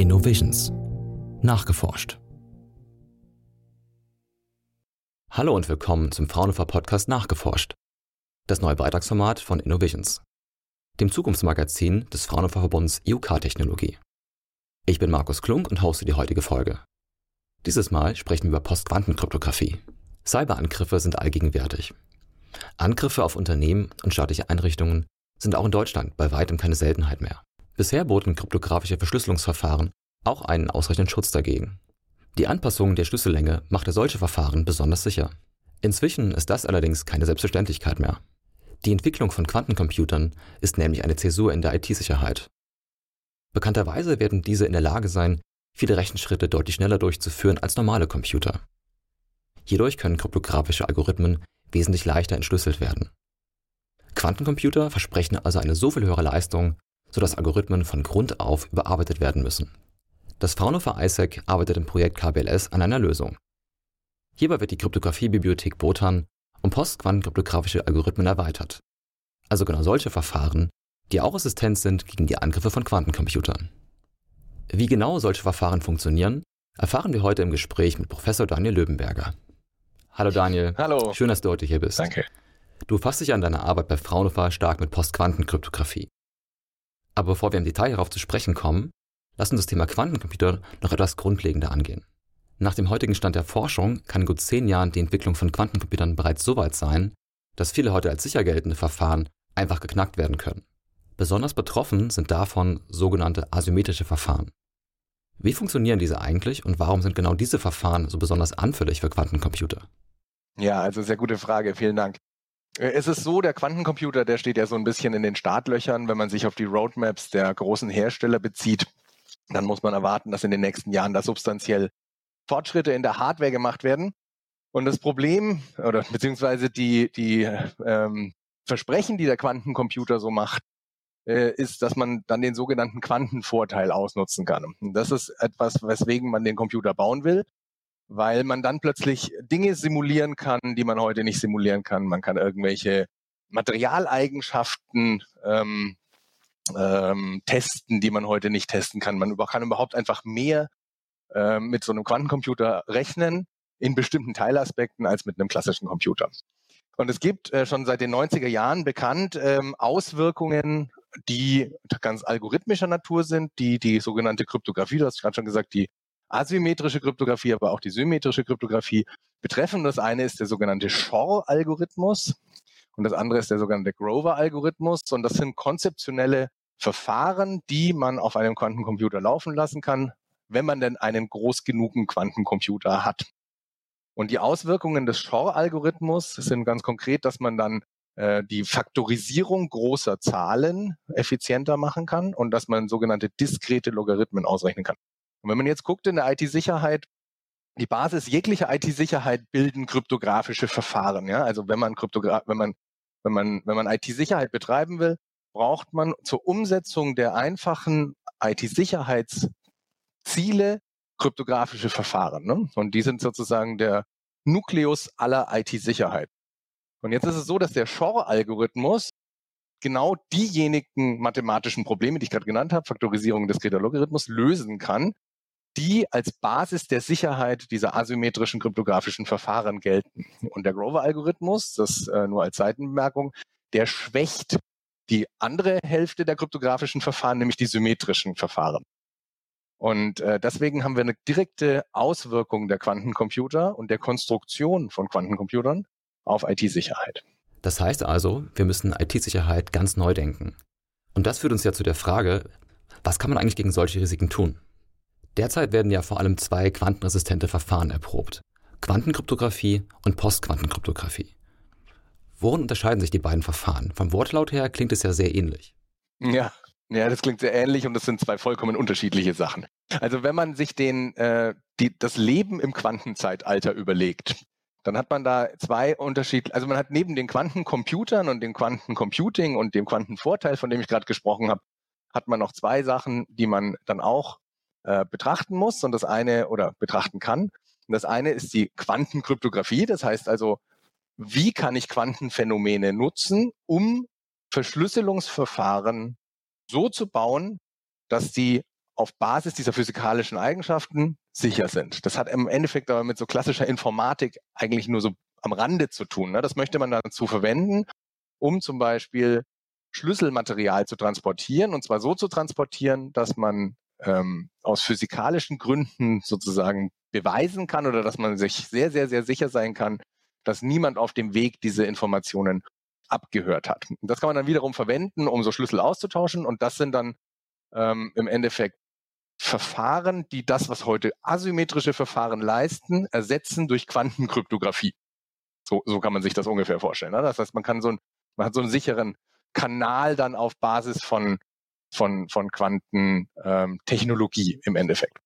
Innovisions. Nachgeforscht. Hallo und willkommen zum Fraunhofer Podcast Nachgeforscht. Das neue Beitragsformat von Innovisions, dem Zukunftsmagazin des Fraunhofer Verbunds IUK-Technologie. Ich bin Markus Klunk und hoste die heutige Folge. Dieses Mal sprechen wir über Postquantenkryptographie. Cyberangriffe sind allgegenwärtig. Angriffe auf Unternehmen und staatliche Einrichtungen sind auch in Deutschland bei weitem keine Seltenheit mehr. Bisher boten kryptografische Verschlüsselungsverfahren auch einen ausreichenden Schutz dagegen. Die Anpassung der Schlüssellänge machte solche Verfahren besonders sicher. Inzwischen ist das allerdings keine Selbstverständlichkeit mehr. Die Entwicklung von Quantencomputern ist nämlich eine Zäsur in der IT-Sicherheit. Bekannterweise werden diese in der Lage sein, viele Rechenschritte deutlich schneller durchzuführen als normale Computer. Hierdurch können kryptografische Algorithmen wesentlich leichter entschlüsselt werden. Quantencomputer versprechen also eine so viel höhere Leistung, sodass Algorithmen von Grund auf überarbeitet werden müssen. Das Fraunhofer ISAC arbeitet im Projekt KBLS an einer Lösung. Hierbei wird die Kryptographiebibliothek Botan um postquantenkryptografische Algorithmen erweitert. Also genau solche Verfahren, die auch resistent sind gegen die Angriffe von Quantencomputern. Wie genau solche Verfahren funktionieren, erfahren wir heute im Gespräch mit Professor Daniel Löwenberger. Hallo Daniel. Hallo. Schön, dass du heute hier bist. Danke. Du befasst dich an deiner Arbeit bei Fraunhofer stark mit Postquantenkryptographie. Aber bevor wir im Detail darauf zu sprechen kommen, lass uns das Thema Quantencomputer noch etwas grundlegender angehen. Nach dem heutigen Stand der Forschung kann in gut zehn Jahren die Entwicklung von Quantencomputern bereits so weit sein, dass viele heute als sicher geltende Verfahren einfach geknackt werden können. Besonders betroffen sind davon sogenannte asymmetrische Verfahren. Wie funktionieren diese eigentlich und warum sind genau diese Verfahren so besonders anfällig für Quantencomputer? Ja, also sehr gute Frage, vielen Dank. Äh, es ist so, der Quantencomputer, der steht ja so ein bisschen in den Startlöchern. Wenn man sich auf die Roadmaps der großen Hersteller bezieht, dann muss man erwarten, dass in den nächsten Jahren da substanziell Fortschritte in der Hardware gemacht werden. Und das Problem oder beziehungsweise die, die ähm, Versprechen, die der Quantencomputer so macht, äh, ist, dass man dann den sogenannten Quantenvorteil ausnutzen kann. Und das ist etwas, weswegen man den Computer bauen will weil man dann plötzlich Dinge simulieren kann, die man heute nicht simulieren kann. Man kann irgendwelche Materialeigenschaften ähm, ähm, testen, die man heute nicht testen kann. Man kann überhaupt einfach mehr äh, mit so einem Quantencomputer rechnen in bestimmten Teilaspekten als mit einem klassischen Computer. Und es gibt äh, schon seit den 90er Jahren bekannt ähm, Auswirkungen, die ganz algorithmischer Natur sind, die die sogenannte Kryptographie, du hast gerade schon gesagt, die asymmetrische Kryptographie, aber auch die symmetrische Kryptographie betreffen. Das eine ist der sogenannte Shor-Algorithmus und das andere ist der sogenannte Grover-Algorithmus. Und das sind konzeptionelle Verfahren, die man auf einem Quantencomputer laufen lassen kann, wenn man denn einen groß genugen Quantencomputer hat. Und die Auswirkungen des Shor-Algorithmus sind ganz konkret, dass man dann äh, die Faktorisierung großer Zahlen effizienter machen kann und dass man sogenannte diskrete Logarithmen ausrechnen kann. Und wenn man jetzt guckt in der IT-Sicherheit, die Basis jeglicher IT-Sicherheit bilden kryptografische Verfahren. Ja? Also wenn man Kryptogra wenn man wenn man wenn man IT-Sicherheit betreiben will, braucht man zur Umsetzung der einfachen IT-Sicherheitsziele kryptografische Verfahren. Ne? Und die sind sozusagen der Nukleus aller IT-Sicherheit. Und jetzt ist es so, dass der Shor-Algorithmus genau diejenigen mathematischen Probleme, die ich gerade genannt habe, Faktorisierung des Logarithmus, lösen kann, die als Basis der Sicherheit dieser asymmetrischen kryptografischen Verfahren gelten. Und der Grover-Algorithmus, das äh, nur als Seitenbemerkung, der schwächt die andere Hälfte der kryptografischen Verfahren, nämlich die symmetrischen Verfahren. Und äh, deswegen haben wir eine direkte Auswirkung der Quantencomputer und der Konstruktion von Quantencomputern auf IT-Sicherheit. Das heißt also, wir müssen IT-Sicherheit ganz neu denken. Und das führt uns ja zu der Frage, was kann man eigentlich gegen solche Risiken tun? Derzeit werden ja vor allem zwei quantenresistente Verfahren erprobt. Quantenkryptographie und Postquantenkryptographie. Worin unterscheiden sich die beiden Verfahren? Vom Wortlaut her klingt es ja sehr ähnlich. Ja, ja, das klingt sehr ähnlich und das sind zwei vollkommen unterschiedliche Sachen. Also wenn man sich den, äh, die, das Leben im Quantenzeitalter überlegt, dann hat man da zwei Unterschiede. Also man hat neben den Quantencomputern und dem Quantencomputing und dem Quantenvorteil, von dem ich gerade gesprochen habe, hat man noch zwei Sachen, die man dann auch äh, betrachten muss und das eine oder betrachten kann. Und das eine ist die Quantenkryptographie. Das heißt also, wie kann ich Quantenphänomene nutzen, um Verschlüsselungsverfahren so zu bauen, dass die auf Basis dieser physikalischen Eigenschaften sicher sind. Das hat im Endeffekt aber mit so klassischer Informatik eigentlich nur so am Rande zu tun. Ne? Das möchte man dazu verwenden, um zum Beispiel Schlüsselmaterial zu transportieren und zwar so zu transportieren, dass man ähm, aus physikalischen Gründen sozusagen beweisen kann oder dass man sich sehr, sehr, sehr sicher sein kann, dass niemand auf dem Weg diese Informationen abgehört hat. Und das kann man dann wiederum verwenden, um so Schlüssel auszutauschen und das sind dann ähm, im Endeffekt Verfahren, die das, was heute asymmetrische Verfahren leisten, ersetzen durch Quantenkryptographie. So, so kann man sich das ungefähr vorstellen. Ne? Das heißt, man kann so ein, man hat so einen sicheren Kanal dann auf Basis von, von, von Quantentechnologie ähm, im Endeffekt.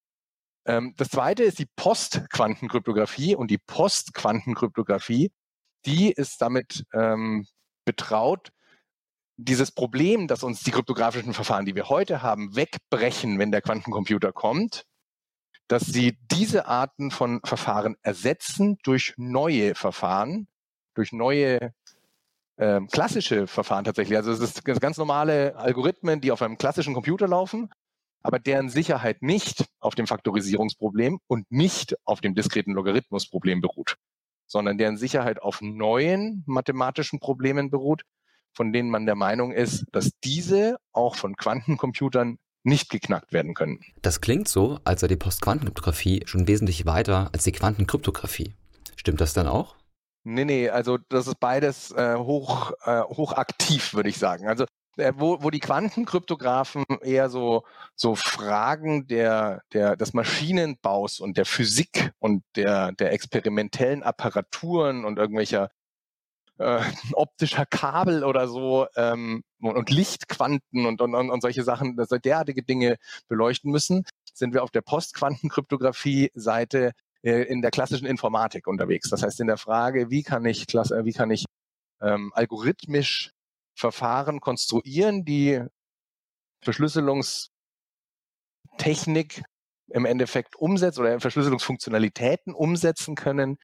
Ähm, das zweite ist die Postquantenkryptographie und die Postquantenkryptographie, die ist damit ähm, betraut, dieses Problem, dass uns die kryptografischen Verfahren, die wir heute haben, wegbrechen, wenn der Quantencomputer kommt, dass sie diese Arten von Verfahren ersetzen durch neue Verfahren, durch neue ähm, klassische Verfahren tatsächlich. Also es ist ganz normale Algorithmen, die auf einem klassischen Computer laufen, aber deren Sicherheit nicht auf dem Faktorisierungsproblem und nicht auf dem diskreten Logarithmusproblem beruht, sondern deren Sicherheit auf neuen mathematischen Problemen beruht, von denen man der Meinung ist, dass diese auch von Quantencomputern nicht geknackt werden können. Das klingt so, als sei die Postquantenkryptographie schon wesentlich weiter als die Quantenkryptographie. Stimmt das dann auch? Nee, nee, also das ist beides äh, hoch, äh, hochaktiv, würde ich sagen. Also äh, wo, wo die Quantenkryptografen eher so, so Fragen der, der, des Maschinenbaus und der Physik und der, der experimentellen Apparaturen und irgendwelcher äh, optischer Kabel oder so ähm, und, und Lichtquanten und, und, und solche Sachen, dass derartige Dinge beleuchten müssen, sind wir auf der Postquantenkryptographie-Seite in der klassischen Informatik unterwegs. Das heißt in der Frage, wie kann ich, wie kann ich ähm, algorithmisch Verfahren konstruieren, die Verschlüsselungstechnik im Endeffekt umsetzt oder Verschlüsselungsfunktionalitäten umsetzen können,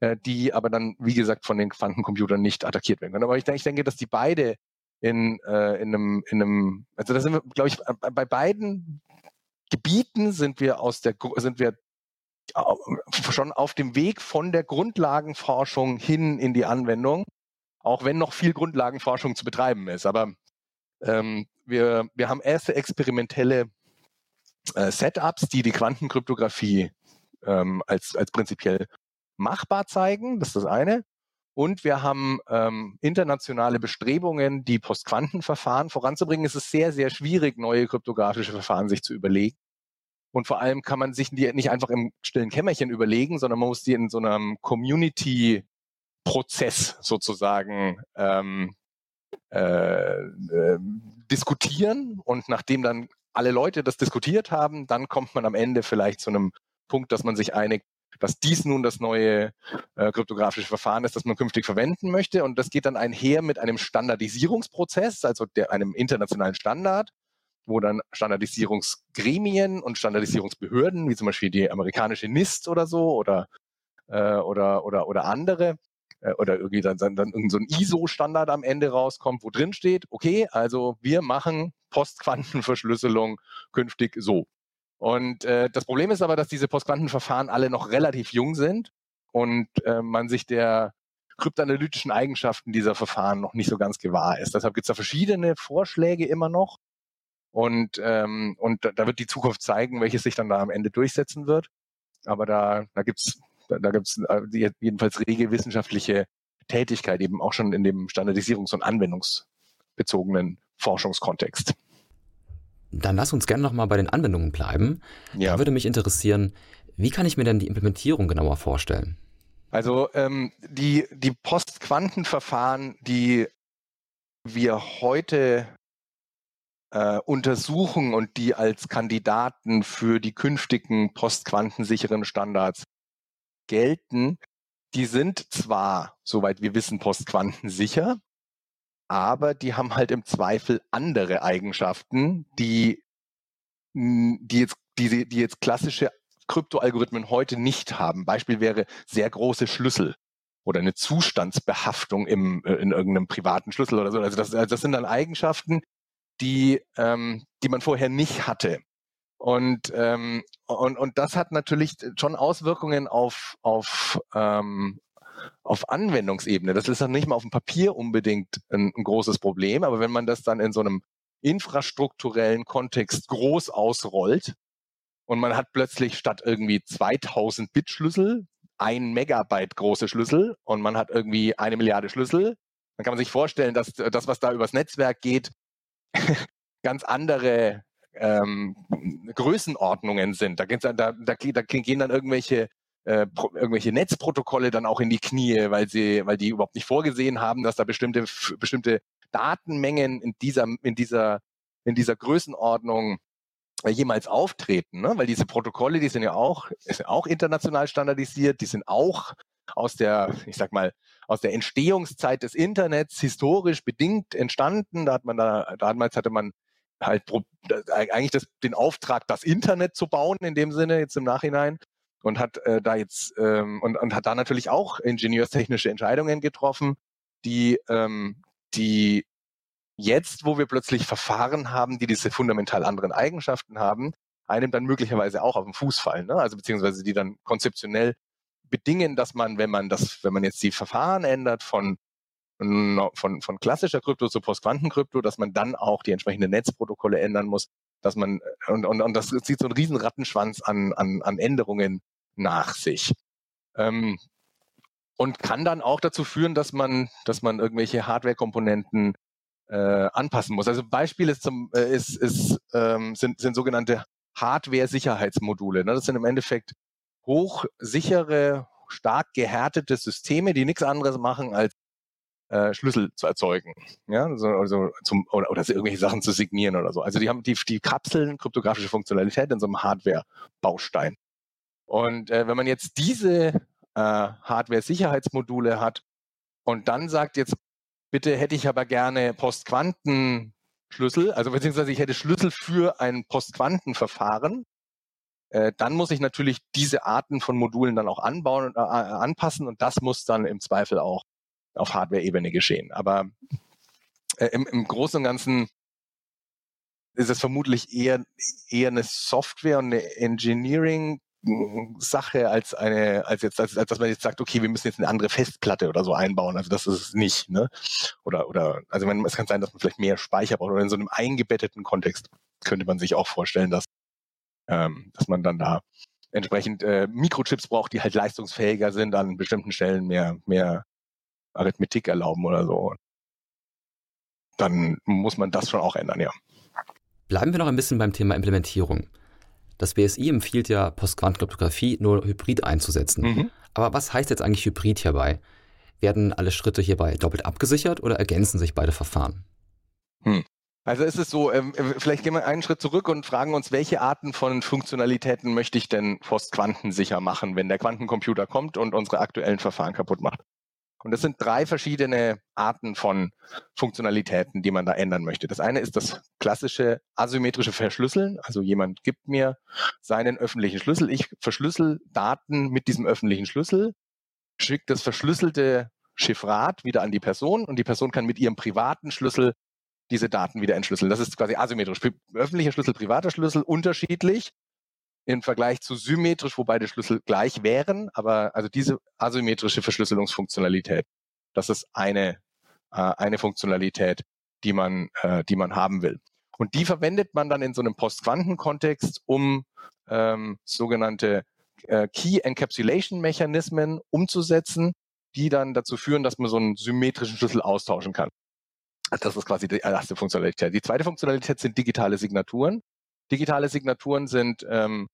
äh, die aber dann, wie gesagt, von den Quantencomputern nicht attackiert werden können. Aber ich denke, ich denke dass die beide in, äh, in, einem, in einem, also da sind wir, glaube ich, bei beiden Gebieten sind wir aus der, sind wir schon auf dem Weg von der Grundlagenforschung hin in die Anwendung, auch wenn noch viel Grundlagenforschung zu betreiben ist. Aber ähm, wir, wir haben erste experimentelle äh, Setups, die die Quantenkryptographie ähm, als, als prinzipiell machbar zeigen. Das ist das eine. Und wir haben ähm, internationale Bestrebungen, die Postquantenverfahren voranzubringen. Es ist sehr, sehr schwierig, neue kryptografische Verfahren sich zu überlegen. Und vor allem kann man sich die nicht einfach im stillen Kämmerchen überlegen, sondern man muss die in so einem Community-Prozess sozusagen ähm, äh, äh, diskutieren. Und nachdem dann alle Leute das diskutiert haben, dann kommt man am Ende vielleicht zu einem Punkt, dass man sich einigt, dass dies nun das neue äh, kryptografische Verfahren ist, das man künftig verwenden möchte. Und das geht dann einher mit einem Standardisierungsprozess, also der, einem internationalen Standard, wo dann Standardisierungsgremien und Standardisierungsbehörden, wie zum Beispiel die amerikanische NIST oder so oder, äh, oder, oder, oder andere, äh, oder irgendwie dann, dann, dann irgendein so ein ISO-Standard am Ende rauskommt, wo drin steht, okay, also wir machen Postquantenverschlüsselung künftig so. Und äh, das Problem ist aber, dass diese Postquantenverfahren alle noch relativ jung sind und äh, man sich der kryptanalytischen Eigenschaften dieser Verfahren noch nicht so ganz gewahr ist. Deshalb gibt es da verschiedene Vorschläge immer noch. Und, ähm, und da wird die Zukunft zeigen, welches sich dann da am Ende durchsetzen wird. Aber da, da gibt's da, gibt's äh, jedenfalls rege wissenschaftliche Tätigkeit eben auch schon in dem Standardisierungs- und anwendungsbezogenen Forschungskontext. Dann lass uns gerne nochmal bei den Anwendungen bleiben. Ja. Da würde mich interessieren, wie kann ich mir denn die Implementierung genauer vorstellen? Also ähm, die, die Postquantenverfahren, die wir heute äh, untersuchen und die als Kandidaten für die künftigen postquantensicheren Standards gelten, die sind zwar, soweit wir wissen, postquantensicher, aber die haben halt im Zweifel andere Eigenschaften, die, die, jetzt, die, die jetzt klassische Kryptoalgorithmen heute nicht haben. Beispiel wäre sehr große Schlüssel oder eine Zustandsbehaftung im, äh, in irgendeinem privaten Schlüssel oder so. Also das, also das sind dann Eigenschaften, die, ähm, die man vorher nicht hatte. Und, ähm, und, und das hat natürlich schon Auswirkungen auf, auf, ähm, auf Anwendungsebene. Das ist dann nicht mal auf dem Papier unbedingt ein, ein großes Problem, aber wenn man das dann in so einem infrastrukturellen Kontext groß ausrollt und man hat plötzlich statt irgendwie 2000 Bit Schlüssel ein Megabyte große Schlüssel und man hat irgendwie eine Milliarde Schlüssel, dann kann man sich vorstellen, dass das, was da übers Netzwerk geht, ganz andere ähm, Größenordnungen sind. Da, da, da, da gehen dann irgendwelche äh, pro, irgendwelche Netzprotokolle dann auch in die Knie, weil sie, weil die überhaupt nicht vorgesehen haben, dass da bestimmte bestimmte Datenmengen in dieser in dieser in dieser Größenordnung äh, jemals auftreten, ne? weil diese Protokolle, die sind ja auch, sind auch international standardisiert, die sind auch aus der, ich sag mal, aus der Entstehungszeit des Internets historisch bedingt entstanden. Da hat man da, damals hatte man halt eigentlich das, den Auftrag, das Internet zu bauen, in dem Sinne, jetzt im Nachhinein. Und hat äh, da jetzt ähm, und, und hat da natürlich auch ingenieurstechnische Entscheidungen getroffen, die, ähm, die jetzt, wo wir plötzlich Verfahren haben, die diese fundamental anderen Eigenschaften haben, einem dann möglicherweise auch auf den Fuß fallen. Ne? Also beziehungsweise die dann konzeptionell bedingen, dass man, wenn man das, wenn man jetzt die Verfahren ändert von von, von klassischer Krypto zu Postquantenkrypto, dass man dann auch die entsprechenden Netzprotokolle ändern muss, dass man, und, und, und das zieht so einen riesen Rattenschwanz an, an, an Änderungen nach sich. Ähm, und kann dann auch dazu führen, dass man, dass man irgendwelche Hardware-Komponenten äh, anpassen muss. Also Beispiel ist, zum, äh, ist, ist ähm, sind, sind sogenannte Hardware-Sicherheitsmodule. Ne? Das sind im Endeffekt hochsichere, stark gehärtete Systeme, die nichts anderes machen, als äh, Schlüssel zu erzeugen. Ja, also, also zum, oder, oder irgendwelche Sachen zu signieren oder so. Also die haben die, die Kapseln kryptografische Funktionalität in so einem Hardware-Baustein. Und äh, wenn man jetzt diese äh, Hardware-Sicherheitsmodule hat und dann sagt jetzt, bitte hätte ich aber gerne Postquantenschlüssel, also beziehungsweise ich hätte Schlüssel für ein Postquantenverfahren, äh, dann muss ich natürlich diese Arten von Modulen dann auch anbauen und äh, anpassen und das muss dann im Zweifel auch auf Hardware-Ebene geschehen. Aber äh, im, im Großen und Ganzen ist es vermutlich eher, eher eine Software und eine Engineering Sache als eine, als jetzt, als, als dass man jetzt sagt, okay, wir müssen jetzt eine andere Festplatte oder so einbauen. Also das ist es nicht, ne? Oder, oder, also man, es kann sein, dass man vielleicht mehr Speicher braucht oder in so einem eingebetteten Kontext könnte man sich auch vorstellen, dass, ähm, dass man dann da entsprechend äh, Mikrochips braucht, die halt leistungsfähiger sind, an bestimmten Stellen mehr, mehr Arithmetik erlauben oder so. Dann muss man das schon auch ändern, ja. Bleiben wir noch ein bisschen beim Thema Implementierung. Das BSI empfiehlt ja, Postquantenkryptographie nur hybrid einzusetzen. Mhm. Aber was heißt jetzt eigentlich Hybrid hierbei? Werden alle Schritte hierbei doppelt abgesichert oder ergänzen sich beide Verfahren? Hm. Also ist es so, ähm, äh, vielleicht gehen wir einen Schritt zurück und fragen uns, welche Arten von Funktionalitäten möchte ich denn postquantensicher machen, wenn der Quantencomputer kommt und unsere aktuellen Verfahren kaputt macht? Und das sind drei verschiedene Arten von Funktionalitäten, die man da ändern möchte. Das eine ist das klassische asymmetrische Verschlüsseln. Also jemand gibt mir seinen öffentlichen Schlüssel. Ich verschlüssel Daten mit diesem öffentlichen Schlüssel, schicke das verschlüsselte Chiffrat wieder an die Person und die Person kann mit ihrem privaten Schlüssel diese Daten wieder entschlüsseln. Das ist quasi asymmetrisch. Öffentlicher Schlüssel, privater Schlüssel, unterschiedlich im Vergleich zu symmetrisch, wo beide Schlüssel gleich wären. Aber also diese asymmetrische Verschlüsselungsfunktionalität, das ist eine, äh, eine Funktionalität, die man, äh, die man haben will. Und die verwendet man dann in so einem Postquantenkontext, um ähm, sogenannte äh, Key Encapsulation Mechanismen umzusetzen, die dann dazu führen, dass man so einen symmetrischen Schlüssel austauschen kann. Das ist quasi die erste Funktionalität. Die zweite Funktionalität sind digitale Signaturen. Digitale Signaturen sind ähm,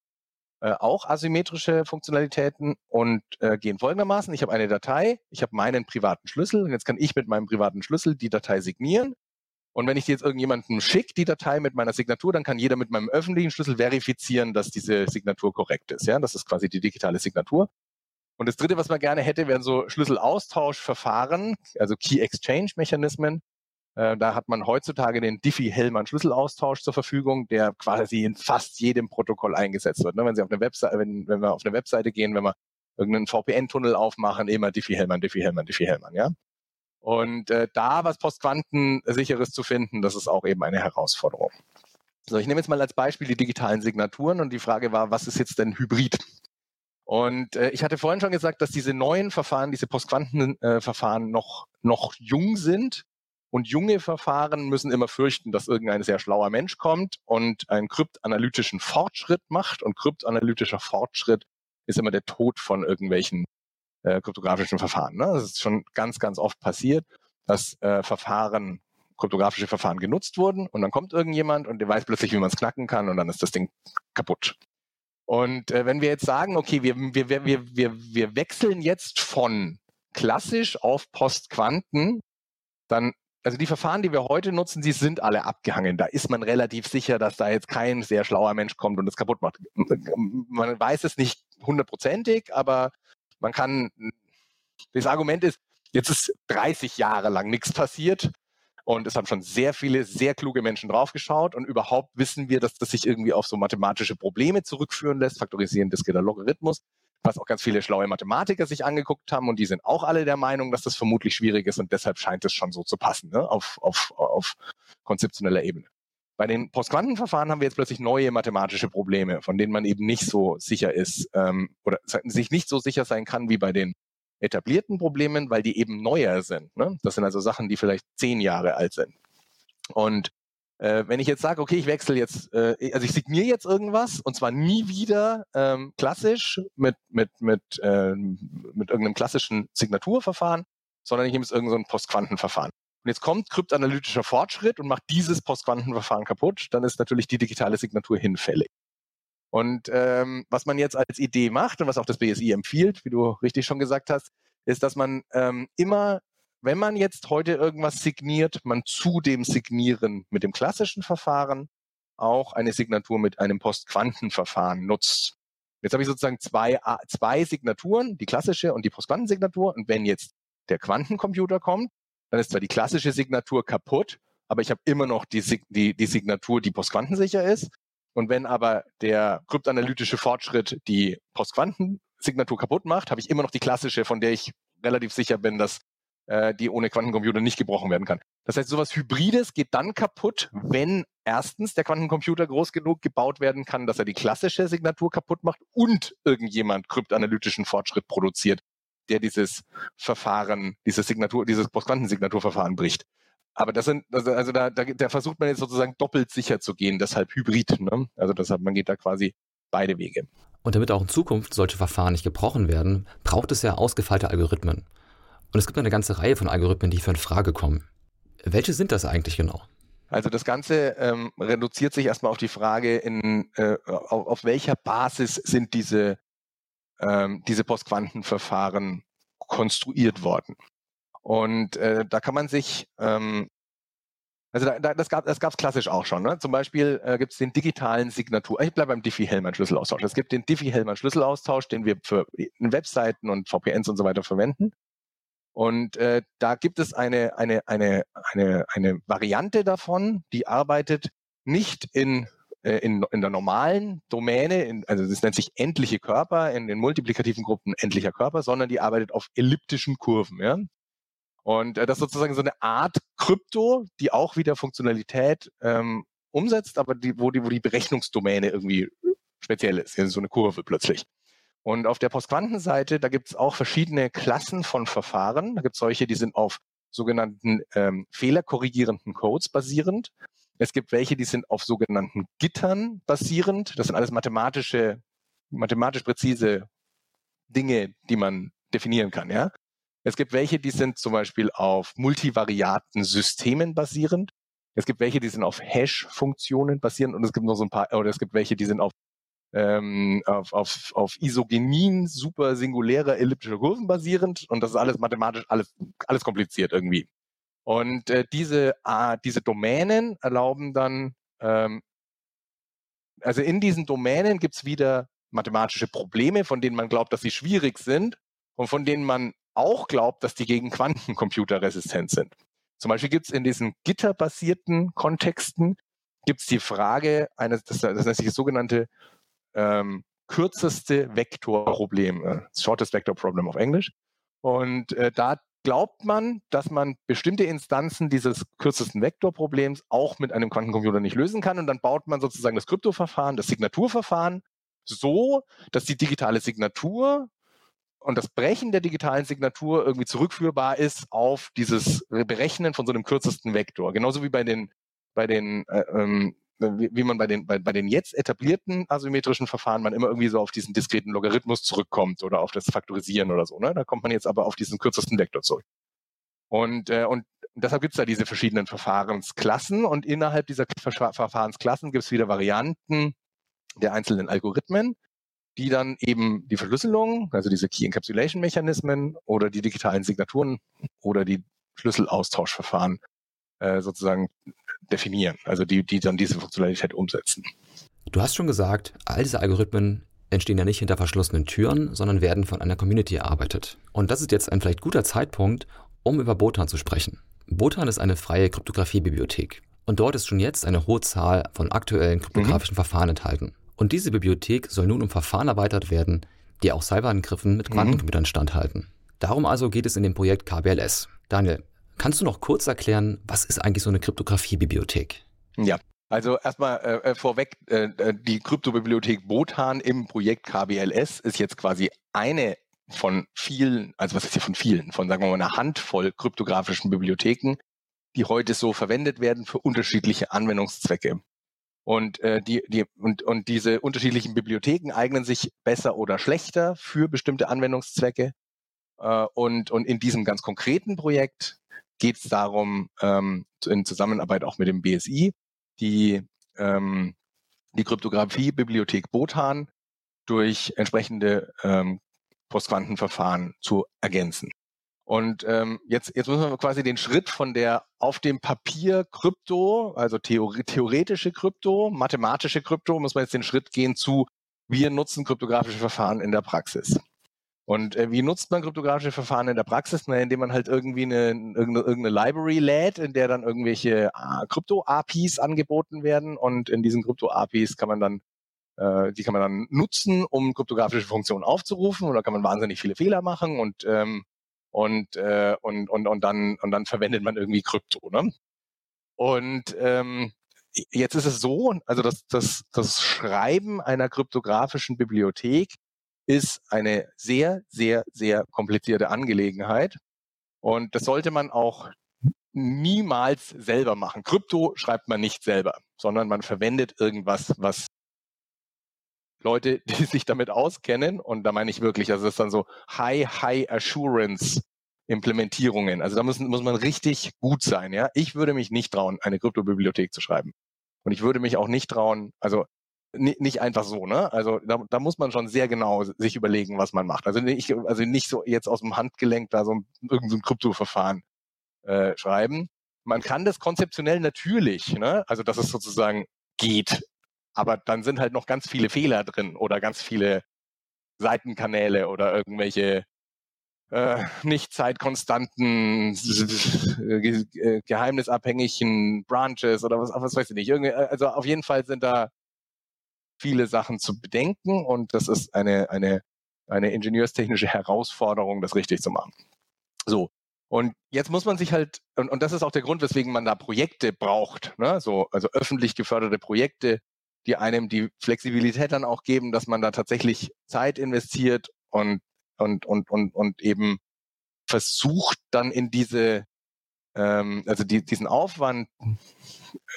äh, auch asymmetrische Funktionalitäten und äh, gehen folgendermaßen. Ich habe eine Datei, ich habe meinen privaten Schlüssel und jetzt kann ich mit meinem privaten Schlüssel die Datei signieren. Und wenn ich die jetzt irgendjemandem schicke, die Datei mit meiner Signatur, dann kann jeder mit meinem öffentlichen Schlüssel verifizieren, dass diese Signatur korrekt ist. Ja, das ist quasi die digitale Signatur. Und das dritte, was man gerne hätte, wären so Schlüsselaustauschverfahren, also Key Exchange Mechanismen, da hat man heutzutage den Diffie-Hellman-Schlüsselaustausch zur Verfügung, der quasi in fast jedem Protokoll eingesetzt wird. Ne? Wenn Sie auf eine Webseite, wenn, wenn wir auf eine Webseite gehen, wenn wir irgendeinen VPN-Tunnel aufmachen, immer Diffie-Hellman, Diffie-Hellman, Diffie-Hellman, ja. Und äh, da was Postquantensicheres zu finden, das ist auch eben eine Herausforderung. So, ich nehme jetzt mal als Beispiel die digitalen Signaturen und die Frage war, was ist jetzt denn Hybrid? Und äh, ich hatte vorhin schon gesagt, dass diese neuen Verfahren, diese Postquantenverfahren äh, noch, noch jung sind. Und junge Verfahren müssen immer fürchten, dass irgendein sehr schlauer Mensch kommt und einen kryptanalytischen Fortschritt macht. Und kryptanalytischer Fortschritt ist immer der Tod von irgendwelchen äh, kryptografischen Verfahren. Ne? Das ist schon ganz, ganz oft passiert, dass äh, Verfahren, kryptografische Verfahren genutzt wurden und dann kommt irgendjemand und der weiß plötzlich, wie man es knacken kann und dann ist das Ding kaputt. Und äh, wenn wir jetzt sagen, okay, wir, wir, wir, wir, wir wechseln jetzt von klassisch auf Postquanten, dann, also die Verfahren, die wir heute nutzen, die sind alle abgehangen. Da ist man relativ sicher, dass da jetzt kein sehr schlauer Mensch kommt und es kaputt macht. Man weiß es nicht hundertprozentig, aber man kann, das Argument ist, jetzt ist 30 Jahre lang nichts passiert. Und es haben schon sehr viele, sehr kluge Menschen draufgeschaut. Und überhaupt wissen wir, dass das sich irgendwie auf so mathematische Probleme zurückführen lässt, faktorisieren diskreter Logarithmus, was auch ganz viele schlaue Mathematiker sich angeguckt haben. Und die sind auch alle der Meinung, dass das vermutlich schwierig ist. Und deshalb scheint es schon so zu passen, ne? auf, auf, auf konzeptioneller Ebene. Bei den Postquantenverfahren haben wir jetzt plötzlich neue mathematische Probleme, von denen man eben nicht so sicher ist ähm, oder sich nicht so sicher sein kann wie bei den etablierten Problemen, weil die eben neuer sind. Ne? Das sind also Sachen, die vielleicht zehn Jahre alt sind. Und äh, wenn ich jetzt sage, okay, ich wechsle jetzt, äh, also ich signiere jetzt irgendwas und zwar nie wieder ähm, klassisch mit, mit, mit, ähm, mit irgendeinem klassischen Signaturverfahren, sondern ich nehme jetzt irgendein so Postquantenverfahren. Und jetzt kommt kryptanalytischer Fortschritt und macht dieses Postquantenverfahren kaputt, dann ist natürlich die digitale Signatur hinfällig. Und ähm, was man jetzt als Idee macht und was auch das BSI empfiehlt, wie du richtig schon gesagt hast, ist, dass man ähm, immer, wenn man jetzt heute irgendwas signiert, man zu dem Signieren mit dem klassischen Verfahren auch eine Signatur mit einem Postquantenverfahren nutzt. Jetzt habe ich sozusagen zwei, zwei Signaturen, die klassische und die Postquantensignatur. Und wenn jetzt der Quantencomputer kommt, dann ist zwar die klassische Signatur kaputt, aber ich habe immer noch die, die, die Signatur, die postquantensicher ist. Und wenn aber der kryptanalytische Fortschritt die Postquantensignatur kaputt macht, habe ich immer noch die klassische, von der ich relativ sicher bin, dass äh, die ohne Quantencomputer nicht gebrochen werden kann. Das heißt, sowas Hybrides geht dann kaputt, wenn erstens der Quantencomputer groß genug gebaut werden kann, dass er die klassische Signatur kaputt macht und irgendjemand kryptanalytischen Fortschritt produziert, der dieses Verfahren, dieses Signatur, dieses Postquantensignaturverfahren bricht. Aber das sind, also da, da, da versucht man jetzt sozusagen doppelt sicher zu gehen, deshalb Hybrid. Ne? Also deshalb, man geht da quasi beide Wege. Und damit auch in Zukunft solche Verfahren nicht gebrochen werden, braucht es ja ausgefeilte Algorithmen. Und es gibt eine ganze Reihe von Algorithmen, die für in Frage kommen. Welche sind das eigentlich genau? Also das Ganze ähm, reduziert sich erstmal auf die Frage, in, äh, auf, welcher Basis sind diese, ähm, diese Postquantenverfahren konstruiert worden. Und äh, da kann man sich, ähm, also da, da, das gab es das klassisch auch schon. Ne? Zum Beispiel äh, gibt es den digitalen Signatur. Ich bleibe beim Diffie-Hellman-Schlüsselaustausch. Es gibt den Diffie-Hellman-Schlüsselaustausch, den wir für Webseiten und VPNs und so weiter verwenden. Und äh, da gibt es eine, eine, eine, eine, eine Variante davon, die arbeitet nicht in, äh, in, in der normalen Domäne, in, also das nennt sich endliche Körper, in den multiplikativen Gruppen endlicher Körper, sondern die arbeitet auf elliptischen Kurven. Ja? Und äh, das ist sozusagen so eine Art Krypto, die auch wieder Funktionalität ähm, umsetzt, aber die, wo, die, wo die Berechnungsdomäne irgendwie speziell ist, also so eine Kurve plötzlich. Und auf der Postquantenseite, da gibt es auch verschiedene Klassen von Verfahren. Da gibt es solche, die sind auf sogenannten ähm, fehlerkorrigierenden Codes basierend. Es gibt welche, die sind auf sogenannten Gittern basierend. Das sind alles mathematische, mathematisch präzise Dinge, die man definieren kann, ja. Es gibt welche, die sind zum Beispiel auf multivariaten Systemen basierend. Es gibt welche, die sind auf Hash-Funktionen basierend und es gibt noch so ein paar, oder es gibt welche, die sind auf ähm, auf, auf, auf Isogenien super singulärer elliptischer Kurven basierend und das ist alles mathematisch alles alles kompliziert irgendwie. Und äh, diese äh, diese Domänen erlauben dann ähm, also in diesen Domänen gibt's wieder mathematische Probleme, von denen man glaubt, dass sie schwierig sind und von denen man auch glaubt, dass die gegen Quantencomputer resistent sind. Zum Beispiel gibt es in diesen gitterbasierten Kontexten gibt es die Frage eines, das, das nennt sich das sogenannte ähm, kürzeste Vektorproblem, äh, Shortest Vector Problem auf Englisch. Und äh, da glaubt man, dass man bestimmte Instanzen dieses kürzesten Vektorproblems auch mit einem Quantencomputer nicht lösen kann. Und dann baut man sozusagen das Kryptoverfahren, das Signaturverfahren so, dass die digitale Signatur und das Brechen der digitalen Signatur irgendwie zurückführbar ist auf dieses Berechnen von so einem kürzesten Vektor. Genauso wie bei den, bei den äh, ähm, wie, wie man bei den, bei, bei den jetzt etablierten asymmetrischen Verfahren man immer irgendwie so auf diesen diskreten Logarithmus zurückkommt oder auf das Faktorisieren oder so. Ne? Da kommt man jetzt aber auf diesen kürzesten Vektor zurück. Und, äh, und deshalb gibt es da diese verschiedenen Verfahrensklassen und innerhalb dieser Verfahrensklassen gibt es wieder Varianten der einzelnen Algorithmen, die dann eben die Verschlüsselung, also diese Key Encapsulation Mechanismen oder die digitalen Signaturen oder die Schlüsselaustauschverfahren äh, sozusagen definieren, also die, die dann diese Funktionalität umsetzen. Du hast schon gesagt, all diese Algorithmen entstehen ja nicht hinter verschlossenen Türen, sondern werden von einer Community erarbeitet. Und das ist jetzt ein vielleicht guter Zeitpunkt, um über Botan zu sprechen. Botan ist eine freie Kryptographie-Bibliothek. Und dort ist schon jetzt eine hohe Zahl von aktuellen kryptografischen mhm. Verfahren enthalten. Und diese Bibliothek soll nun um Verfahren erweitert werden, die auch Cyberangriffen mit mhm. Quantencomputern standhalten. Darum also geht es in dem Projekt KBLS. Daniel, Kannst du noch kurz erklären, was ist eigentlich so eine Kryptographie-Bibliothek? Ja, also erstmal äh, äh, vorweg, äh, äh die Kryptobibliothek Botan im Projekt KBLS ist jetzt quasi eine von vielen, also was ist hier von vielen, von sagen wir mal einer Handvoll kryptografischen Bibliotheken, die heute so verwendet werden für unterschiedliche Anwendungszwecke. Und, äh, die, die, und, und diese unterschiedlichen Bibliotheken eignen sich besser oder schlechter für bestimmte Anwendungszwecke. Äh, und, und in diesem ganz konkreten Projekt geht es darum, ähm, in Zusammenarbeit auch mit dem BSI, die, ähm, die Kryptographie-Bibliothek Botan durch entsprechende ähm, Postquantenverfahren zu ergänzen. Und ähm, jetzt, jetzt müssen wir quasi den Schritt von der auf dem Papier Krypto, also Theorie, theoretische Krypto, mathematische Krypto, muss man jetzt den Schritt gehen zu, wir nutzen kryptografische Verfahren in der Praxis. Und äh, wie nutzt man kryptografische Verfahren in der Praxis? Na, indem man halt irgendwie eine, irgendeine, irgendeine Library lädt, in der dann irgendwelche äh, Krypto-APIs angeboten werden. Und in diesen Krypto-APIs kann man dann, äh, die kann man dann nutzen, um kryptografische Funktionen aufzurufen. Und da kann man wahnsinnig viele Fehler machen und ähm, und, äh, und, und, und, dann, und dann verwendet man irgendwie Krypto. Ne? Und ähm, jetzt ist es so, also das, das, das Schreiben einer kryptografischen Bibliothek ist eine sehr, sehr, sehr komplizierte Angelegenheit. Und das sollte man auch niemals selber machen. Krypto schreibt man nicht selber, sondern man verwendet irgendwas, was Leute, die sich damit auskennen, und da meine ich wirklich, also das ist dann so High, High Assurance Implementierungen. Also da muss, muss man richtig gut sein, ja. Ich würde mich nicht trauen, eine Kryptobibliothek zu schreiben. Und ich würde mich auch nicht trauen, also nicht einfach so, ne? Also da, da muss man schon sehr genau sich überlegen, was man macht. Also nicht, also nicht so jetzt aus dem Handgelenk da so ein, irgendein so Kryptoverfahren äh, schreiben. Man kann das konzeptionell natürlich, ne? Also dass es sozusagen geht, aber dann sind halt noch ganz viele Fehler drin oder ganz viele Seitenkanäle oder irgendwelche äh, nicht zeitkonstanten, äh, geheimnisabhängigen Branches oder was, was weiß ich nicht. Irgendwie, also auf jeden Fall sind da viele Sachen zu bedenken und das ist eine, eine, eine ingenieurstechnische Herausforderung, das richtig zu machen. So. Und jetzt muss man sich halt, und, und das ist auch der Grund, weswegen man da Projekte braucht, ne? so, also öffentlich geförderte Projekte, die einem die Flexibilität dann auch geben, dass man da tatsächlich Zeit investiert und, und, und, und, und eben versucht dann in diese, ähm, also die, diesen Aufwand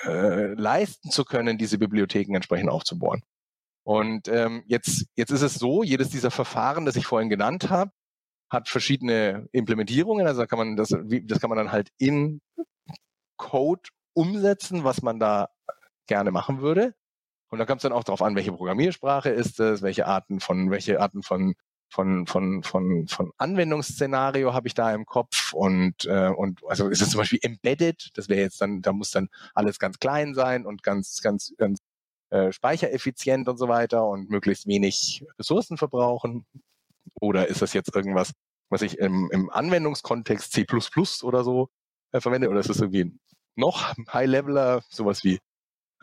äh, leisten zu können, diese Bibliotheken entsprechend aufzubauen. Und ähm, jetzt, jetzt ist es so, jedes dieser Verfahren, das ich vorhin genannt habe, hat verschiedene Implementierungen. Also da kann man das, das kann man dann halt in Code umsetzen, was man da gerne machen würde. Und da kommt es dann auch darauf an, welche Programmiersprache ist es, welche Arten von, welche Arten von von, von, von, von Anwendungsszenario habe ich da im Kopf und, äh, und also ist es zum Beispiel embedded, das wäre jetzt dann, da muss dann alles ganz klein sein und ganz, ganz, ganz äh, speichereffizient und so weiter und möglichst wenig Ressourcen verbrauchen? Oder ist das jetzt irgendwas, was ich im, im Anwendungskontext C oder so äh, verwende? Oder ist das irgendwie noch High-Leveler, sowas wie,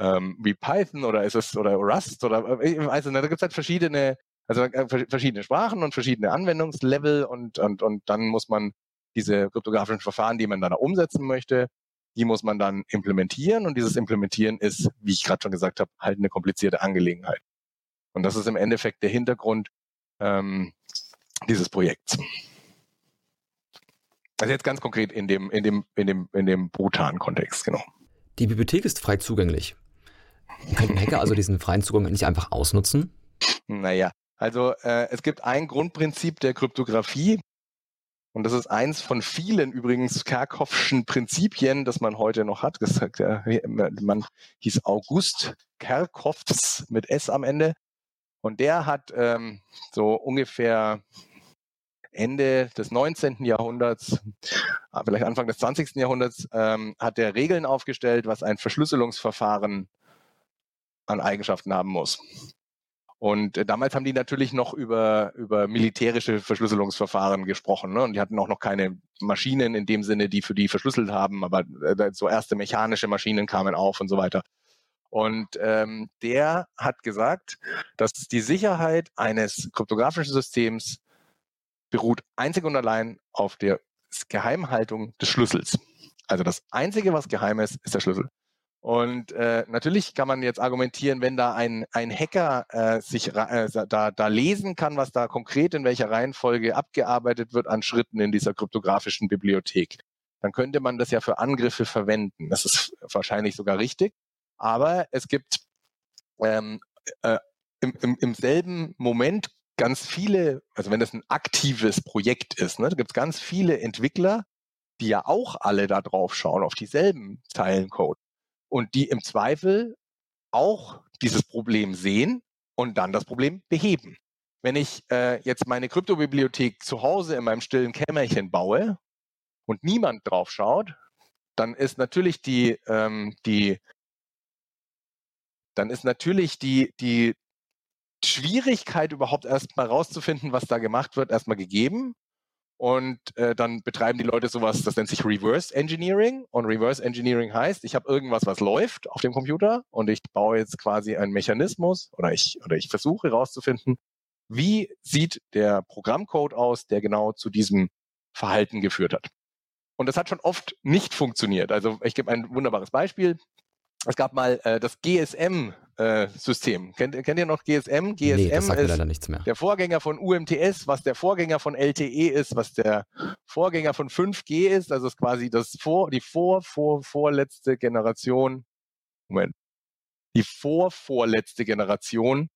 ähm, wie Python oder ist es oder Rust oder also da gibt es halt verschiedene, also äh, verschiedene Sprachen und verschiedene Anwendungslevel und, und, und dann muss man diese kryptografischen Verfahren, die man dann umsetzen möchte, die muss man dann implementieren und dieses Implementieren ist, wie ich gerade schon gesagt habe, halt eine komplizierte Angelegenheit. Und das ist im Endeffekt der Hintergrund ähm, dieses Projekts. Also jetzt ganz konkret in dem, in dem, in dem, in dem Bhutan-Kontext, genau. Die Bibliothek ist frei zugänglich. Könnten Hacker also diesen freien Zugang nicht einfach ausnutzen? Naja, also äh, es gibt ein Grundprinzip der Kryptographie, und das ist eins von vielen übrigens Kerkhoffschen Prinzipien, das man heute noch hat. Das, äh, man hieß August Kerkhoffs mit S am Ende. Und der hat ähm, so ungefähr Ende des 19. Jahrhunderts, ah, vielleicht Anfang des 20. Jahrhunderts, ähm, hat er Regeln aufgestellt, was ein Verschlüsselungsverfahren an Eigenschaften haben muss. Und äh, damals haben die natürlich noch über, über militärische Verschlüsselungsverfahren gesprochen. Ne? Und die hatten auch noch keine Maschinen in dem Sinne, die für die verschlüsselt haben, aber äh, so erste mechanische Maschinen kamen auf und so weiter. Und ähm, der hat gesagt, dass die Sicherheit eines kryptografischen Systems beruht einzig und allein auf der Geheimhaltung des Schlüssels. Also das Einzige, was geheim ist, ist der Schlüssel. Und äh, natürlich kann man jetzt argumentieren, wenn da ein, ein Hacker äh, sich äh, da, da lesen kann, was da konkret in welcher Reihenfolge abgearbeitet wird an Schritten in dieser kryptografischen Bibliothek, dann könnte man das ja für Angriffe verwenden. Das ist wahrscheinlich sogar richtig. Aber es gibt ähm, äh, im, im, im selben Moment ganz viele, also wenn das ein aktives Projekt ist, ne, da gibt es ganz viele Entwickler, die ja auch alle da drauf schauen, auf dieselben Zeilencode und die im Zweifel auch dieses Problem sehen und dann das Problem beheben. Wenn ich äh, jetzt meine Kryptobibliothek zu Hause in meinem stillen Kämmerchen baue und niemand drauf schaut, dann ist natürlich die, ähm, die, dann ist natürlich die, die Schwierigkeit überhaupt erstmal rauszufinden, was da gemacht wird, erstmal gegeben. Und äh, dann betreiben die Leute sowas, das nennt sich Reverse Engineering. Und Reverse Engineering heißt, ich habe irgendwas, was läuft auf dem Computer und ich baue jetzt quasi einen Mechanismus oder ich, oder ich versuche herauszufinden, wie sieht der Programmcode aus, der genau zu diesem Verhalten geführt hat. Und das hat schon oft nicht funktioniert. Also ich gebe ein wunderbares Beispiel. Es gab mal äh, das GSM-System. Äh, kennt, kennt ihr noch GSM? GSM nee, ist der Vorgänger von UMTS, was der Vorgänger von LTE ist, was der Vorgänger von 5G ist. Also ist quasi das vor, die vor, vor, vorletzte Generation. Moment. Die vorvorletzte Generation.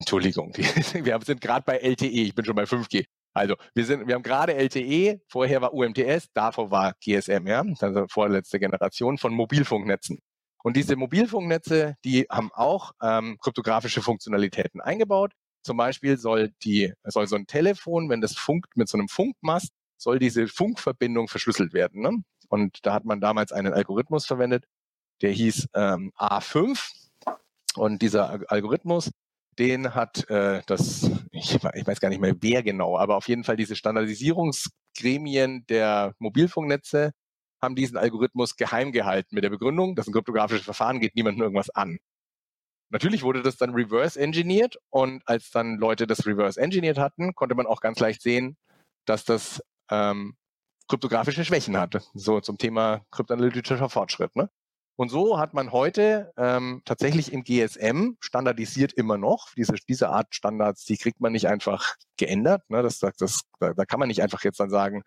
Entschuldigung, die, wir sind gerade bei LTE, ich bin schon bei 5G. Also wir sind, wir haben gerade LTE, vorher war UMTS, davor war GSM, ja, also vorletzte Generation von Mobilfunknetzen. Und diese Mobilfunknetze, die haben auch ähm, kryptografische Funktionalitäten eingebaut. Zum Beispiel soll die, soll so ein Telefon, wenn das funkt mit so einem Funkmast, soll diese Funkverbindung verschlüsselt werden. Ne? Und da hat man damals einen Algorithmus verwendet, der hieß ähm, A5. Und dieser Algorithmus, den hat äh, das, ich, ich weiß gar nicht mehr wer genau, aber auf jeden Fall diese Standardisierungsgremien der Mobilfunknetze haben diesen Algorithmus geheim gehalten mit der Begründung, dass ein kryptografisches Verfahren geht niemandem irgendwas an. Natürlich wurde das dann reverse engineert und als dann Leute das reverse engineert hatten, konnte man auch ganz leicht sehen, dass das ähm, kryptografische Schwächen hatte. So zum Thema kryptanalytischer Fortschritt. Ne? Und so hat man heute ähm, tatsächlich im GSM standardisiert immer noch. Diese, diese Art Standards, die kriegt man nicht einfach geändert. Ne? Das, das, da, da kann man nicht einfach jetzt dann sagen,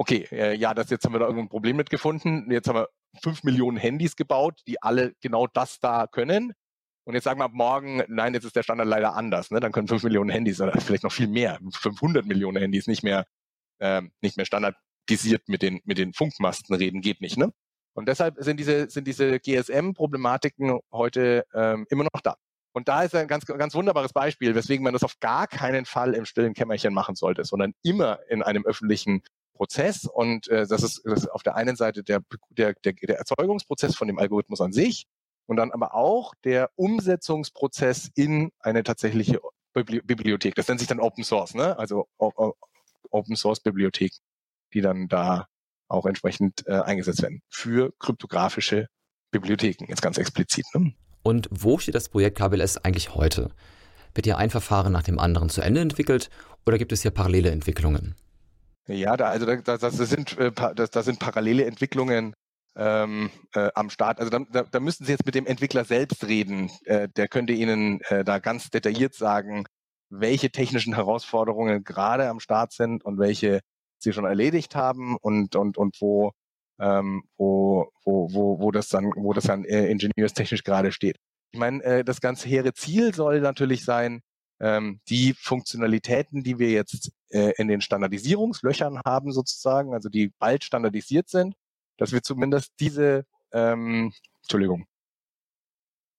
okay, äh, ja, das jetzt haben wir da irgendein Problem mitgefunden. Jetzt haben wir fünf Millionen Handys gebaut, die alle genau das da können. Und jetzt sagen wir ab morgen, nein, jetzt ist der Standard leider anders. Ne? Dann können fünf Millionen Handys oder vielleicht noch viel mehr, 500 Millionen Handys nicht mehr, äh, nicht mehr standardisiert mit den, mit den Funkmasten reden, geht nicht. Ne? Und deshalb sind diese, sind diese GSM-Problematiken heute ähm, immer noch da. Und da ist ein ganz, ganz wunderbares Beispiel, weswegen man das auf gar keinen Fall im stillen Kämmerchen machen sollte, sondern immer in einem öffentlichen Prozess und äh, das, ist, das ist auf der einen Seite der, der, der, der Erzeugungsprozess von dem Algorithmus an sich und dann aber auch der Umsetzungsprozess in eine tatsächliche Bibliothek. Das nennt sich dann Open Source, ne? also Open Source Bibliothek, die dann da auch entsprechend äh, eingesetzt werden für kryptografische Bibliotheken, jetzt ganz explizit. Ne? Und wo steht das Projekt KBLS eigentlich heute? Wird hier ein Verfahren nach dem anderen zu Ende entwickelt oder gibt es hier parallele Entwicklungen? Ja, da, also da, das, das, sind, äh, das, das sind parallele Entwicklungen ähm, äh, am Start. Also da, da, da müssten Sie jetzt mit dem Entwickler selbst reden. Äh, der könnte Ihnen äh, da ganz detailliert sagen, welche technischen Herausforderungen gerade am Start sind und welche Sie schon erledigt haben und, und, und wo, ähm, wo, wo, wo, wo das dann, wo das dann äh, ingenieurstechnisch gerade steht. Ich meine, äh, das ganze hehre Ziel soll natürlich sein, ähm, die Funktionalitäten, die wir jetzt äh, in den Standardisierungslöchern haben sozusagen, also die bald standardisiert sind, dass wir zumindest diese, ähm, Entschuldigung,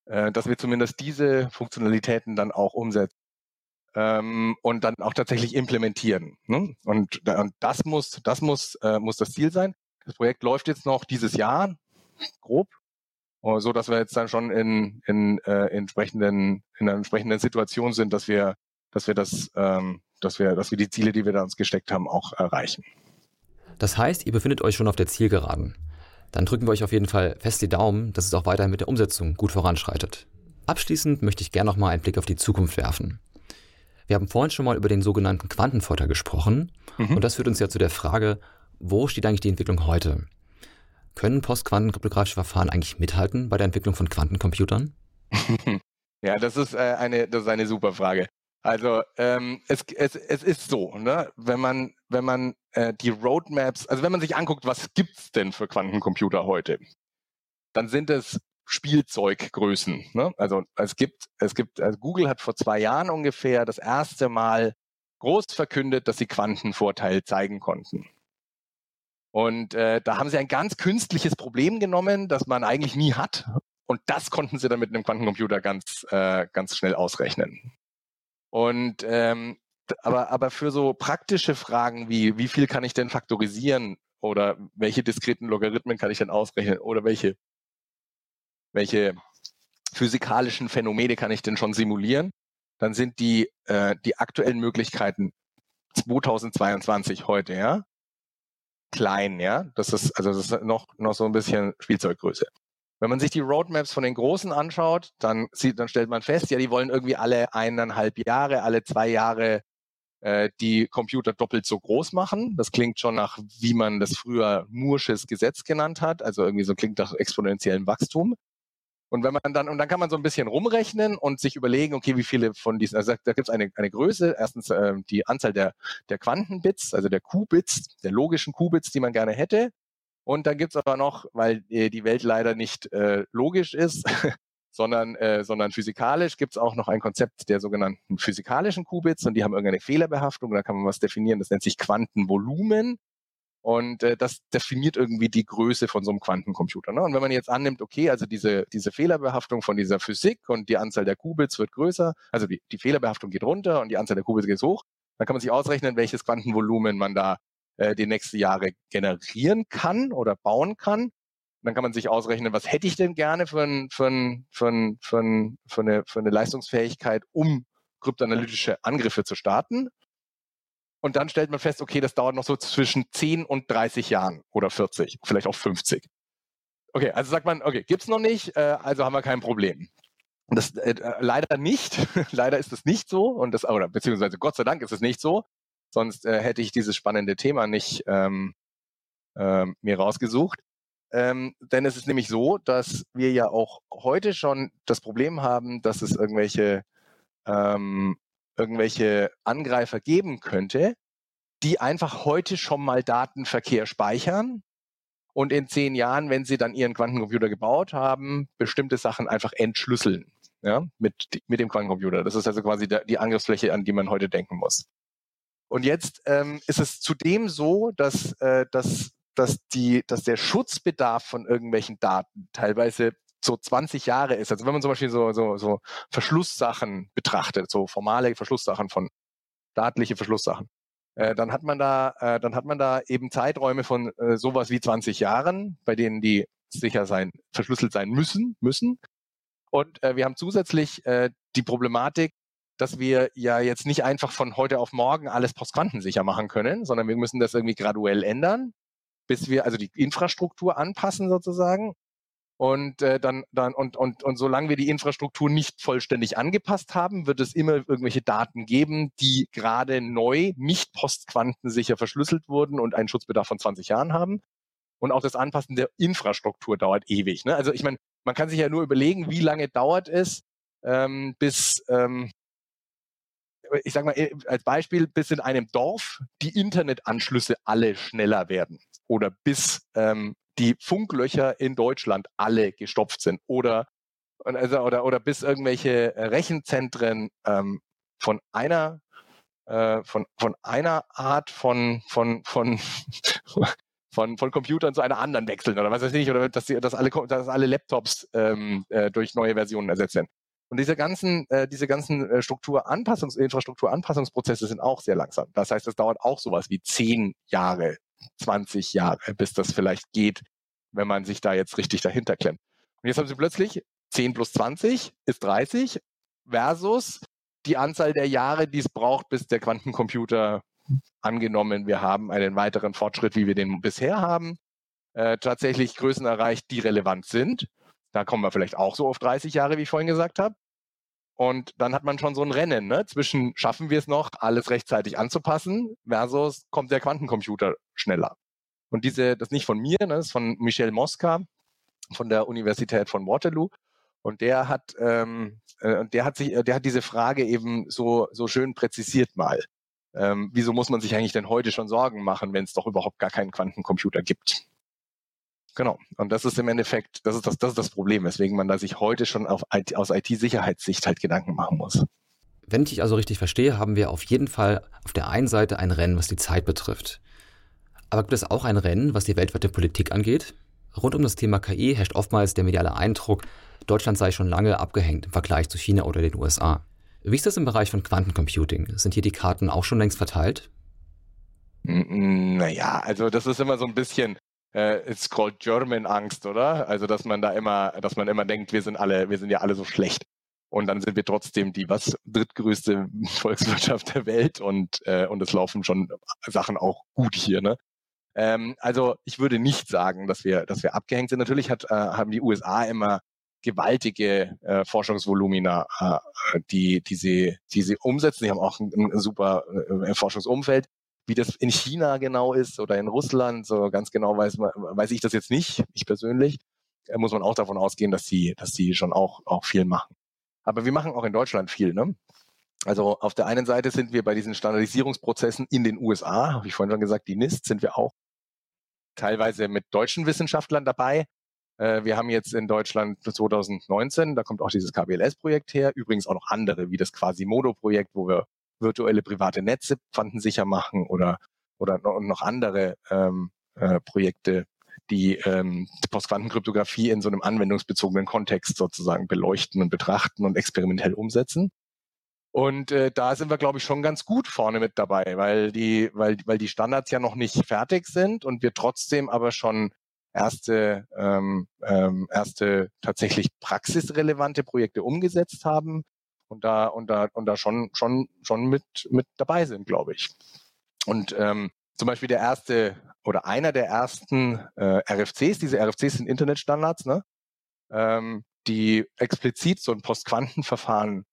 äh, dass wir zumindest diese Funktionalitäten dann auch umsetzen ähm, und dann auch tatsächlich implementieren. Ne? Und, und das muss, das muss, äh, muss das Ziel sein. Das Projekt läuft jetzt noch dieses Jahr, grob, so dass wir jetzt dann schon in, in, äh, entsprechenden, in einer entsprechenden Situation sind, dass wir, dass wir das, ähm, dass wir, dass wir die Ziele, die wir da uns gesteckt haben, auch erreichen. Das heißt, ihr befindet euch schon auf der Zielgeraden. Dann drücken wir euch auf jeden Fall fest die Daumen, dass es auch weiterhin mit der Umsetzung gut voranschreitet. Abschließend möchte ich gerne noch mal einen Blick auf die Zukunft werfen. Wir haben vorhin schon mal über den sogenannten Quantenvorteil gesprochen mhm. und das führt uns ja zu der Frage, wo steht eigentlich die Entwicklung heute? Können postquantenkryptografische Verfahren eigentlich mithalten bei der Entwicklung von Quantencomputern? ja, das ist, äh, eine, das ist eine super Frage. Also ähm, es, es, es ist so, ne? wenn man, wenn man äh, die Roadmaps, also wenn man sich anguckt, was gibt's denn für Quantencomputer heute, dann sind es Spielzeuggrößen. Ne? Also es gibt, es gibt, also Google hat vor zwei Jahren ungefähr das erste Mal groß verkündet, dass sie Quantenvorteil zeigen konnten. Und äh, da haben sie ein ganz künstliches Problem genommen, das man eigentlich nie hat. Und das konnten sie dann mit einem Quantencomputer ganz, äh, ganz schnell ausrechnen. Und ähm, aber, aber für so praktische Fragen wie, wie viel kann ich denn faktorisieren oder welche diskreten Logarithmen kann ich denn ausrechnen oder welche, welche physikalischen Phänomene kann ich denn schon simulieren, dann sind die, äh, die aktuellen Möglichkeiten 2022 heute, ja, klein, ja. Das ist, also das ist noch, noch so ein bisschen Spielzeuggröße. Wenn man sich die Roadmaps von den Großen anschaut, dann sieht, dann stellt man fest, ja, die wollen irgendwie alle eineinhalb Jahre, alle zwei Jahre äh, die Computer doppelt so groß machen. Das klingt schon nach, wie man das früher Moore'sches Gesetz genannt hat. Also irgendwie so klingt nach exponentiellem Wachstum. Und wenn man dann, und dann kann man so ein bisschen rumrechnen und sich überlegen, okay, wie viele von diesen, also da gibt es eine, eine Größe, erstens äh, die Anzahl der, der Quantenbits, also der Qubits, der logischen Qubits, die man gerne hätte. Und dann gibt es aber noch, weil äh, die Welt leider nicht äh, logisch ist, sondern, äh, sondern physikalisch, gibt es auch noch ein Konzept der sogenannten physikalischen Qubits und die haben irgendeine Fehlerbehaftung, da kann man was definieren, das nennt sich Quantenvolumen. Und äh, das definiert irgendwie die Größe von so einem Quantencomputer. Ne? Und wenn man jetzt annimmt, okay, also diese, diese Fehlerbehaftung von dieser Physik und die Anzahl der Qubits wird größer, also die, die Fehlerbehaftung geht runter und die Anzahl der Qubits geht hoch, dann kann man sich ausrechnen, welches Quantenvolumen man da äh, die nächsten Jahre generieren kann oder bauen kann. Und dann kann man sich ausrechnen, was hätte ich denn gerne für, ein, für, ein, für, ein, für, ein, für, eine, für eine Leistungsfähigkeit, um kryptoanalytische Angriffe zu starten. Und dann stellt man fest, okay, das dauert noch so zwischen 10 und 30 Jahren oder 40, vielleicht auch 50. Okay, also sagt man, okay, gibt's noch nicht, äh, also haben wir kein Problem. Das äh, leider nicht, leider ist es nicht so und das oder beziehungsweise Gott sei Dank ist es nicht so, sonst äh, hätte ich dieses spannende Thema nicht ähm, ähm, mir rausgesucht. Ähm, denn es ist nämlich so, dass wir ja auch heute schon das Problem haben, dass es irgendwelche ähm, irgendwelche Angreifer geben könnte, die einfach heute schon mal Datenverkehr speichern und in zehn Jahren, wenn sie dann ihren Quantencomputer gebaut haben, bestimmte Sachen einfach entschlüsseln ja, mit, mit dem Quantencomputer. Das ist also quasi die Angriffsfläche, an die man heute denken muss. Und jetzt ähm, ist es zudem so, dass, äh, dass, dass, die, dass der Schutzbedarf von irgendwelchen Daten teilweise so 20 Jahre ist. Also wenn man zum Beispiel so, so, so Verschlusssachen betrachtet, so formale Verschlusssachen von staatliche Verschlusssachen, äh, dann hat man da, äh, dann hat man da eben Zeiträume von äh, sowas wie 20 Jahren, bei denen die sicher sein, verschlüsselt sein müssen, müssen. Und äh, wir haben zusätzlich äh, die Problematik, dass wir ja jetzt nicht einfach von heute auf morgen alles postquantensicher machen können, sondern wir müssen das irgendwie graduell ändern, bis wir also die Infrastruktur anpassen sozusagen Und äh, dann, dann und, und, und solange wir die Infrastruktur nicht vollständig angepasst haben, wird es immer irgendwelche Daten geben, die gerade neu nicht postquantensicher verschlüsselt wurden und einen Schutzbedarf von 20 Jahren haben. Und auch das Anpassen der Infrastruktur dauert ewig. Ne? Also ich meine, man kann sich ja nur überlegen, wie lange dauert es, ähm, bis ähm, ich sage mal äh, als Beispiel, bis in einem Dorf die Internetanschlüsse alle schneller werden oder bis ähm, die Funklöcher in Deutschland alle gestopft sind oder also, oder, oder bis irgendwelche Rechenzentren ähm, von einer äh, von, von einer Art von, von, von, von, von Computern zu einer anderen wechseln oder was weiß ich, oder dass, die, dass, alle, dass alle Laptops ähm, äh, durch neue Versionen ersetzt werden. Und diese ganzen, äh, diese ganzen äh, Strukturanpassungs-, Infrastrukturanpassungsprozesse sind auch sehr langsam. Das heißt, es dauert auch sowas wie zehn Jahre, 20 Jahre, bis das vielleicht geht, wenn man sich da jetzt richtig dahinter klemmt. Und jetzt haben sie plötzlich 10 plus 20 ist 30 versus die Anzahl der Jahre, die es braucht, bis der Quantencomputer angenommen, wir haben einen weiteren Fortschritt, wie wir den bisher haben, äh, tatsächlich Größen erreicht, die relevant sind. Da kommen wir vielleicht auch so auf 30 Jahre, wie ich vorhin gesagt habe. Und dann hat man schon so ein Rennen ne? zwischen, schaffen wir es noch, alles rechtzeitig anzupassen, versus kommt der Quantencomputer schneller. Und diese, das nicht von mir, ne, das ist von Michel Mosca von der Universität von Waterloo. Und der hat, ähm, äh, der hat sich, der hat diese Frage eben so so schön präzisiert mal. Ähm, wieso muss man sich eigentlich denn heute schon Sorgen machen, wenn es doch überhaupt gar keinen Quantencomputer gibt? Genau. Und das ist im Endeffekt, das ist das, das ist das Problem, weswegen man da sich heute schon auf, aus IT-Sicherheitssicht halt Gedanken machen muss. Wenn ich dich also richtig verstehe, haben wir auf jeden Fall auf der einen Seite ein Rennen, was die Zeit betrifft. Aber gibt es auch ein Rennen, was die weltweite Politik angeht? Rund um das Thema KI herrscht oftmals der mediale Eindruck, Deutschland sei schon lange abgehängt im Vergleich zu China oder den USA. Wie ist das im Bereich von Quantencomputing? Sind hier die Karten auch schon längst verteilt? Naja, also das ist immer so ein bisschen, äh, it's called German Angst, oder? Also dass man da immer, dass man immer denkt, wir sind alle, wir sind ja alle so schlecht. Und dann sind wir trotzdem die was drittgrößte Volkswirtschaft der Welt und äh, und es laufen schon Sachen auch gut hier, ne? Ähm, also ich würde nicht sagen, dass wir, dass wir abgehängt sind. Natürlich hat, äh, haben die USA immer gewaltige äh, Forschungsvolumina, äh, die, die, sie, die sie umsetzen. Sie haben auch ein, ein super äh, Forschungsumfeld. Wie das in China genau ist oder in Russland, so ganz genau weiß, weiß ich das jetzt nicht, ich persönlich. Äh, muss man auch davon ausgehen, dass sie, dass sie schon auch, auch viel machen. Aber wir machen auch in Deutschland viel, ne? Also auf der einen Seite sind wir bei diesen Standardisierungsprozessen in den USA, habe ich vorhin schon gesagt, die NIST sind wir auch teilweise mit deutschen Wissenschaftlern dabei. Äh, wir haben jetzt in Deutschland 2019, da kommt auch dieses KBLS-Projekt her, übrigens auch noch andere, wie das Quasimodo-Projekt, wo wir virtuelle private Netze quantensicher machen oder, oder noch andere ähm, äh, Projekte, die ähm, Postquantenkryptographie in so einem anwendungsbezogenen Kontext sozusagen beleuchten und betrachten und experimentell umsetzen. Und äh, da sind wir, glaube ich, schon ganz gut vorne mit dabei, weil die, weil, weil die Standards ja noch nicht fertig sind und wir trotzdem aber schon erste, ähm, ähm, erste tatsächlich praxisrelevante Projekte umgesetzt haben und da und da und da schon schon schon mit mit dabei sind, glaube ich. Und ähm, zum Beispiel der erste oder einer der ersten äh, RFCs, diese RFCs sind Internetstandards, ne? ähm, die explizit so ein Postquantenverfahren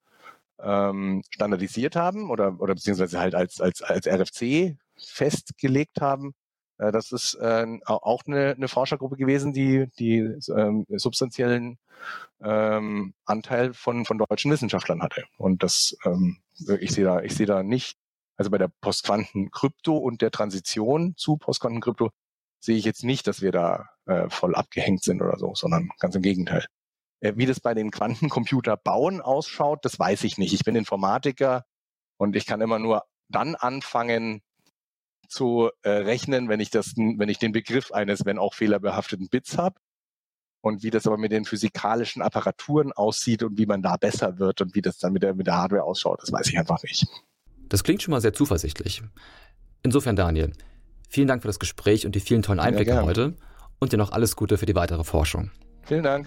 ähm, standardisiert haben oder, oder beziehungsweise halt als, als, als RFC festgelegt haben. Äh, das ist äh, auch eine, eine Forschergruppe gewesen, die die ähm, substanziellen ähm, Anteil von, von deutschen Wissenschaftlern hatte. Und das, ähm, ich sehe da, ich sehe da nicht, also bei der Postquantenkrypto und der Transition zu Postquantenkrypto sehe ich jetzt nicht, dass wir da äh, voll abgehängt sind oder so, sondern ganz im Gegenteil. Äh, wie das bei den Quantencomputerbauen ausschaut, das weiß ich nicht. Ich bin Informatiker und ich kann immer nur dann anfangen zu äh, rechnen, wenn ich das, wenn ich den Begriff eines, wenn auch fehlerbehafteten Bits habe. Und wie das aber mit den physikalischen Apparaturen aussieht und wie man da besser wird und wie das dann mit der, mit der Hardware ausschaut, das weiß ich einfach nicht. Das klingt schon mal sehr zuversichtlich. Insofern, Daniel, vielen Dank für das Gespräch und die vielen tollen Einblicke ja, heute und dir noch alles Gute für die weitere Forschung. Vielen Dank.